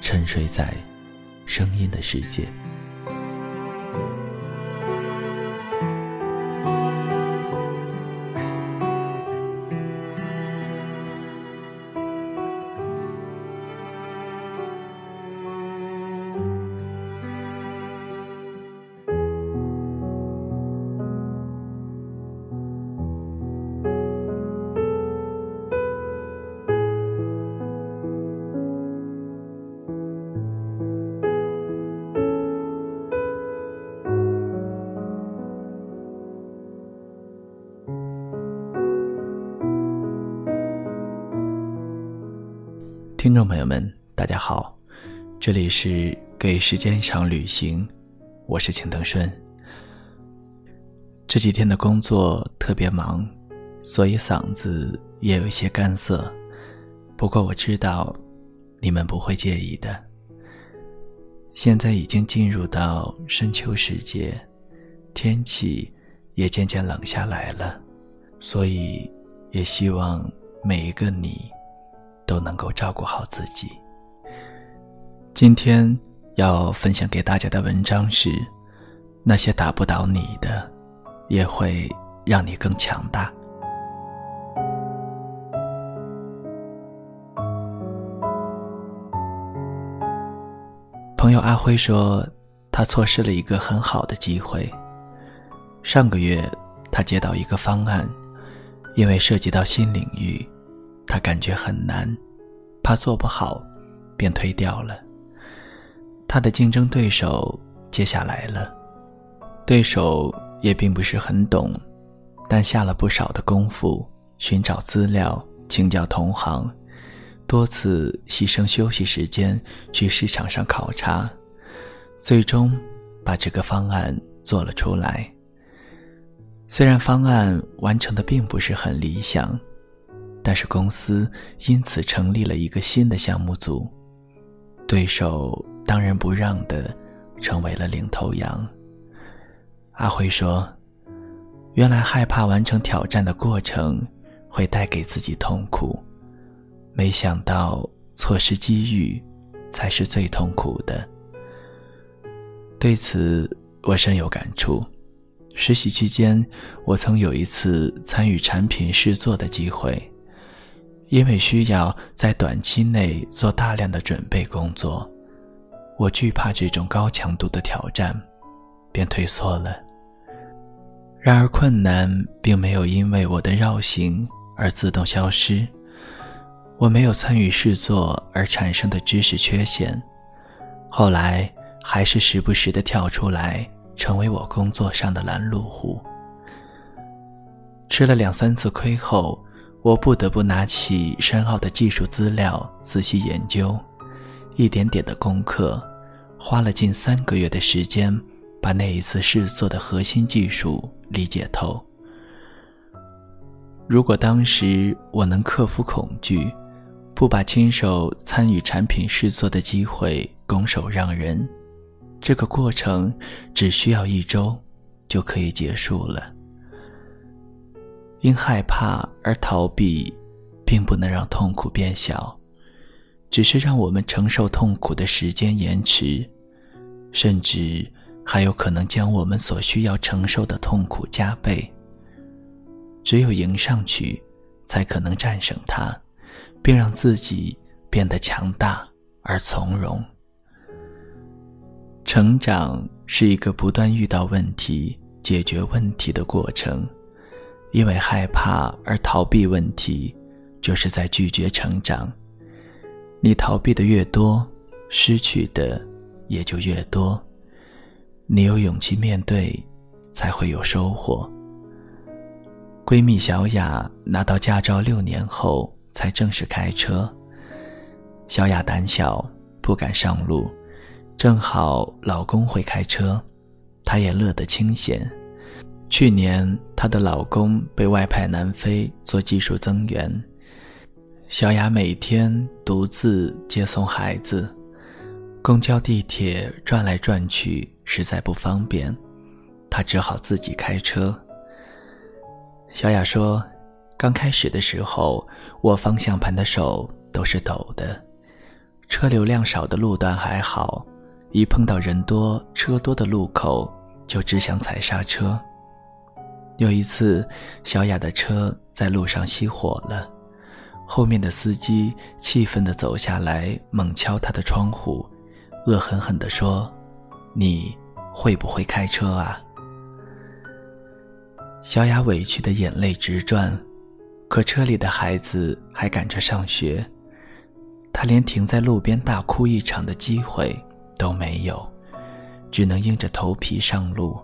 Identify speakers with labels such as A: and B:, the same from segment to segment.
A: 沉睡在声音的世界。听众朋友们，大家好，这里是给时间一场旅行，我是青藤顺。这几天的工作特别忙，所以嗓子也有一些干涩。不过我知道你们不会介意的。现在已经进入到深秋时节，天气也渐渐冷下来了，所以也希望每一个你。都能够照顾好自己。今天要分享给大家的文章是：那些打不倒你的，也会让你更强大。朋友阿辉说，他错失了一个很好的机会。上个月，他接到一个方案，因为涉及到新领域。他感觉很难，怕做不好，便推掉了。他的竞争对手接下来了，对手也并不是很懂，但下了不少的功夫，寻找资料，请教同行，多次牺牲休息时间去市场上考察，最终把这个方案做了出来。虽然方案完成的并不是很理想。但是公司因此成立了一个新的项目组，对手当仁不让的成为了领头羊。阿辉说：“原来害怕完成挑战的过程会带给自己痛苦，没想到错失机遇才是最痛苦的。”对此我深有感触。实习期间，我曾有一次参与产品试做的机会。因为需要在短期内做大量的准备工作，我惧怕这种高强度的挑战，便退缩了。然而，困难并没有因为我的绕行而自动消失。我没有参与试做而产生的知识缺陷，后来还是时不时的跳出来，成为我工作上的拦路虎。吃了两三次亏后。我不得不拿起深奥的技术资料仔细研究，一点点的攻克，花了近三个月的时间，把那一次试做的核心技术理解透。如果当时我能克服恐惧，不把亲手参与产品试做的机会拱手让人，这个过程只需要一周就可以结束了。因害怕而逃避，并不能让痛苦变小，只是让我们承受痛苦的时间延迟，甚至还有可能将我们所需要承受的痛苦加倍。只有迎上去，才可能战胜它，并让自己变得强大而从容。成长是一个不断遇到问题、解决问题的过程。因为害怕而逃避问题，就是在拒绝成长。你逃避的越多，失去的也就越多。你有勇气面对，才会有收获。闺蜜小雅拿到驾照六年后才正式开车。小雅胆小，不敢上路，正好老公会开车，她也乐得清闲。去年，她的老公被外派南非做技术增援，小雅每天独自接送孩子，公交、地铁转来转去实在不方便，她只好自己开车。小雅说：“刚开始的时候，握方向盘的手都是抖的，车流量少的路段还好，一碰到人多车多的路口，就只想踩刹车。”有一次，小雅的车在路上熄火了，后面的司机气愤地走下来，猛敲她的窗户，恶狠狠地说：“你会不会开车啊？”小雅委屈的眼泪直转，可车里的孩子还赶着上学，她连停在路边大哭一场的机会都没有，只能硬着头皮上路。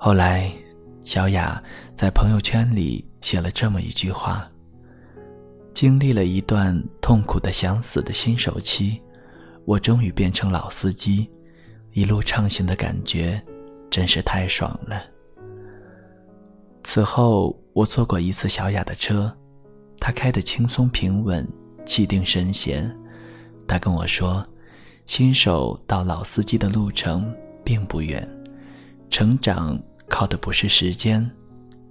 A: 后来，小雅在朋友圈里写了这么一句话：“经历了一段痛苦的想死的新手期，我终于变成老司机，一路畅行的感觉，真是太爽了。”此后，我坐过一次小雅的车，她开得轻松平稳，气定神闲。她跟我说：“新手到老司机的路程并不远。”成长靠的不是时间，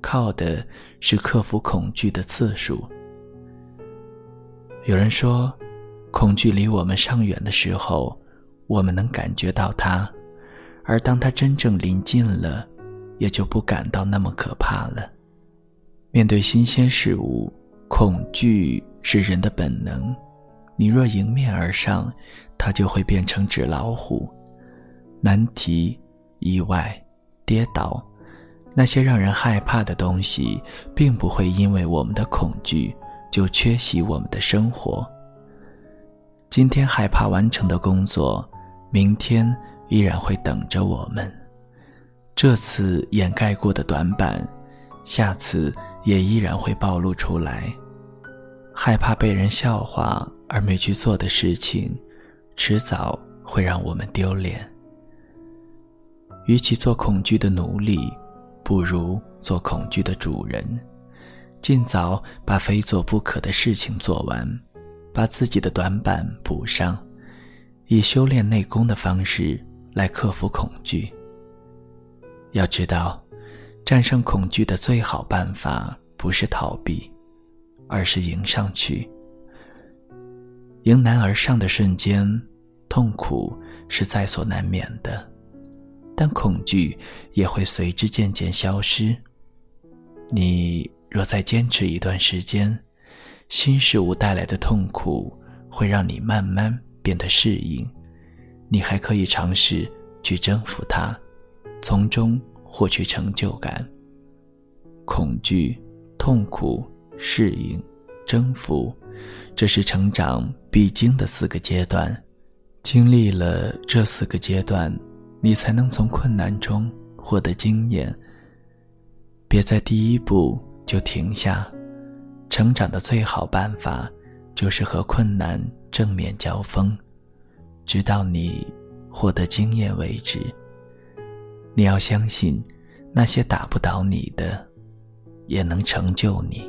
A: 靠的是克服恐惧的次数。有人说，恐惧离我们尚远的时候，我们能感觉到它；而当它真正临近了，也就不感到那么可怕了。面对新鲜事物，恐惧是人的本能。你若迎面而上，它就会变成纸老虎。难题，意外。跌倒，那些让人害怕的东西，并不会因为我们的恐惧就缺席我们的生活。今天害怕完成的工作，明天依然会等着我们。这次掩盖过的短板，下次也依然会暴露出来。害怕被人笑话而没去做的事情，迟早会让我们丢脸。与其做恐惧的奴隶，不如做恐惧的主人。尽早把非做不可的事情做完，把自己的短板补上，以修炼内功的方式来克服恐惧。要知道，战胜恐惧的最好办法不是逃避，而是迎上去。迎难而上的瞬间，痛苦是在所难免的。但恐惧也会随之渐渐消失。你若再坚持一段时间，新事物带来的痛苦会让你慢慢变得适应。你还可以尝试去征服它，从中获取成就感。恐惧、痛苦、适应、征服，这是成长必经的四个阶段。经历了这四个阶段。你才能从困难中获得经验。别在第一步就停下。成长的最好办法，就是和困难正面交锋，直到你获得经验为止。你要相信，那些打不倒你的，也能成就你。